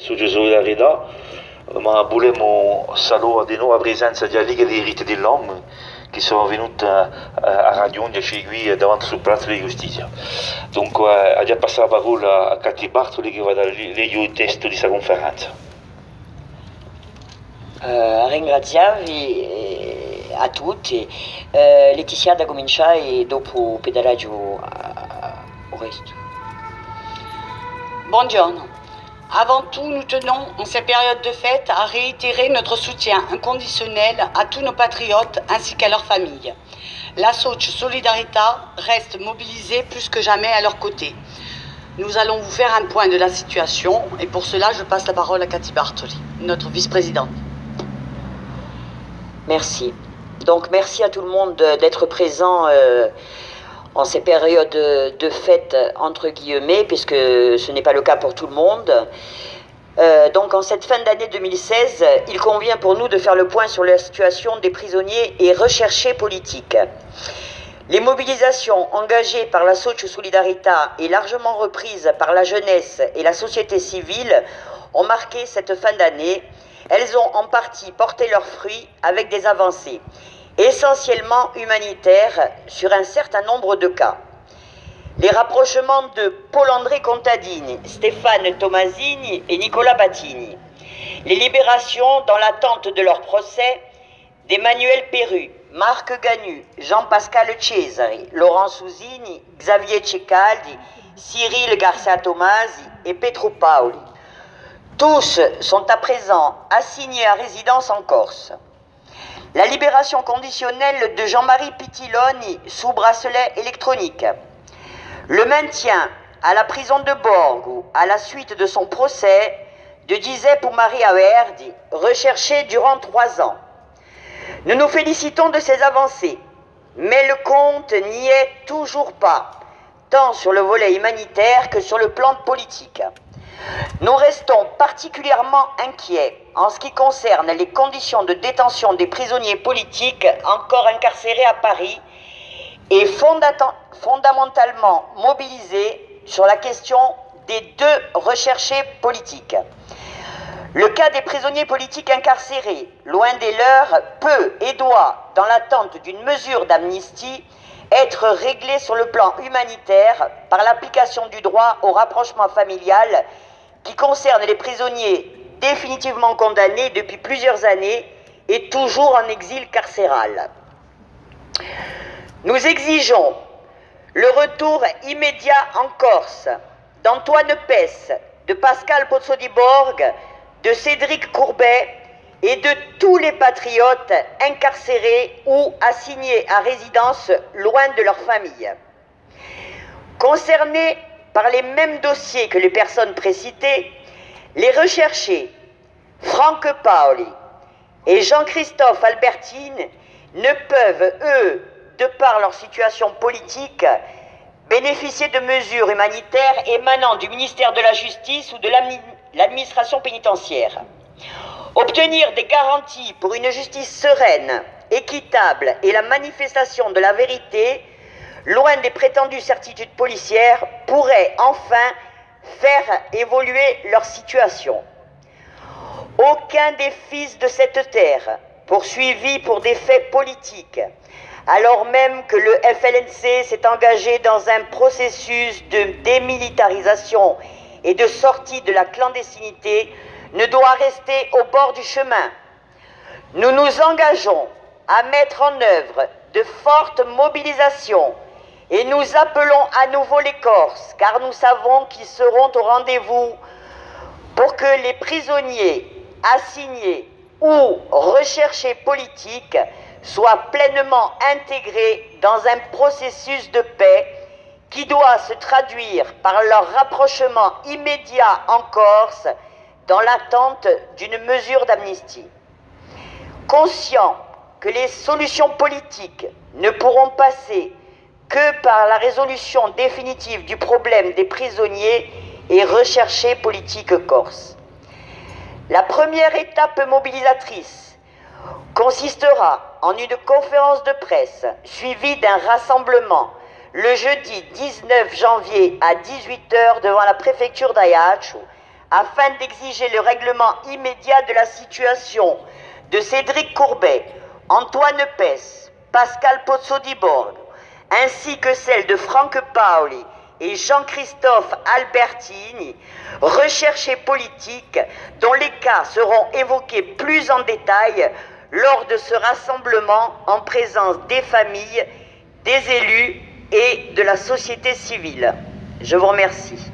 Su solidarietà, ma volevamo solo di nuovo la presenza della Liga dei diritti dell'uomo che sono venuti a, a raggiungerci qui davanti sul palazzo di giustizia. Dunque, eh, già passato la parola a Catti Bartoli che va a leggere il testo di questa conferenza. Uh, ringraziarvi eh, a tutti. Uh, Letizia da cominciare dopo il pedaggio uh, au resto. Buongiorno. Avant tout, nous tenons, en cette période de fête, à réitérer notre soutien inconditionnel à tous nos patriotes ainsi qu'à leurs familles. La Soch Solidarita reste mobilisée plus que jamais à leur côté. Nous allons vous faire un point de la situation et pour cela, je passe la parole à Cathy Bartoli, notre vice-présidente. Merci. Donc merci à tout le monde d'être présent. Euh, en ces périodes de fête, entre guillemets, puisque ce n'est pas le cas pour tout le monde. Euh, donc en cette fin d'année 2016, il convient pour nous de faire le point sur la situation des prisonniers et recherchés politiques. Les mobilisations engagées par la Socio Solidarita et largement reprises par la jeunesse et la société civile ont marqué cette fin d'année. Elles ont en partie porté leurs fruits avec des avancées essentiellement humanitaire sur un certain nombre de cas. Les rapprochements de Paul-André Contadini, Stéphane Tomasini et Nicolas Battini. Les libérations dans l'attente de leur procès d'Emmanuel Perru, Marc Ganu, Jean-Pascal Cesari, Laurent Souzini, Xavier Cecaldi, Cyril Garcia Tomasi et Petro Paoli. Tous sont à présent assignés à résidence en Corse. La libération conditionnelle de Jean-Marie Pitiloni sous bracelet électronique. Le maintien à la prison de Borgo à la suite de son procès de Giuseppe Maria Verdi, recherché durant trois ans. Nous nous félicitons de ces avancées, mais le compte n'y est toujours pas, tant sur le volet humanitaire que sur le plan politique. Nous restons particulièrement inquiets en ce qui concerne les conditions de détention des prisonniers politiques encore incarcérés à Paris et fondamentalement mobilisés sur la question des deux recherchés politiques. Le cas des prisonniers politiques incarcérés, loin des leurs, peut et doit, dans l'attente d'une mesure d'amnistie, être réglé sur le plan humanitaire par l'application du droit au rapprochement familial qui concerne les prisonniers définitivement condamnés depuis plusieurs années et toujours en exil carcéral. Nous exigeons le retour immédiat en Corse d'Antoine Pesse, de Pascal Pozzodiborg, de Cédric Courbet et de tous les patriotes incarcérés ou assignés à résidence loin de leur famille. Concernés par les mêmes dossiers que les personnes précitées, les recherchés Franck Paoli et Jean-Christophe Albertine ne peuvent, eux, de par leur situation politique, bénéficier de mesures humanitaires émanant du ministère de la Justice ou de l'administration pénitentiaire. Obtenir des garanties pour une justice sereine, équitable et la manifestation de la vérité loin des prétendues certitudes policières, pourraient enfin faire évoluer leur situation. Aucun des fils de cette terre, poursuivis pour des faits politiques, alors même que le FLNC s'est engagé dans un processus de démilitarisation et de sortie de la clandestinité, ne doit rester au bord du chemin. Nous nous engageons à mettre en œuvre de fortes mobilisations et nous appelons à nouveau les Corses, car nous savons qu'ils seront au rendez-vous pour que les prisonniers assignés ou recherchés politiques soient pleinement intégrés dans un processus de paix qui doit se traduire par leur rapprochement immédiat en Corse dans l'attente d'une mesure d'amnistie. Conscient que les solutions politiques ne pourront passer que par la résolution définitive du problème des prisonniers et recherchés politiques corses. La première étape mobilisatrice consistera en une conférence de presse suivie d'un rassemblement le jeudi 19 janvier à 18h devant la préfecture d'Ajaccio afin d'exiger le règlement immédiat de la situation de Cédric Courbet, Antoine Pess, Pascal Pozzo-di ainsi que celle de Franck Paoli et Jean-Christophe Albertini, recherchés politiques dont les cas seront évoqués plus en détail lors de ce rassemblement en présence des familles, des élus et de la société civile. Je vous remercie.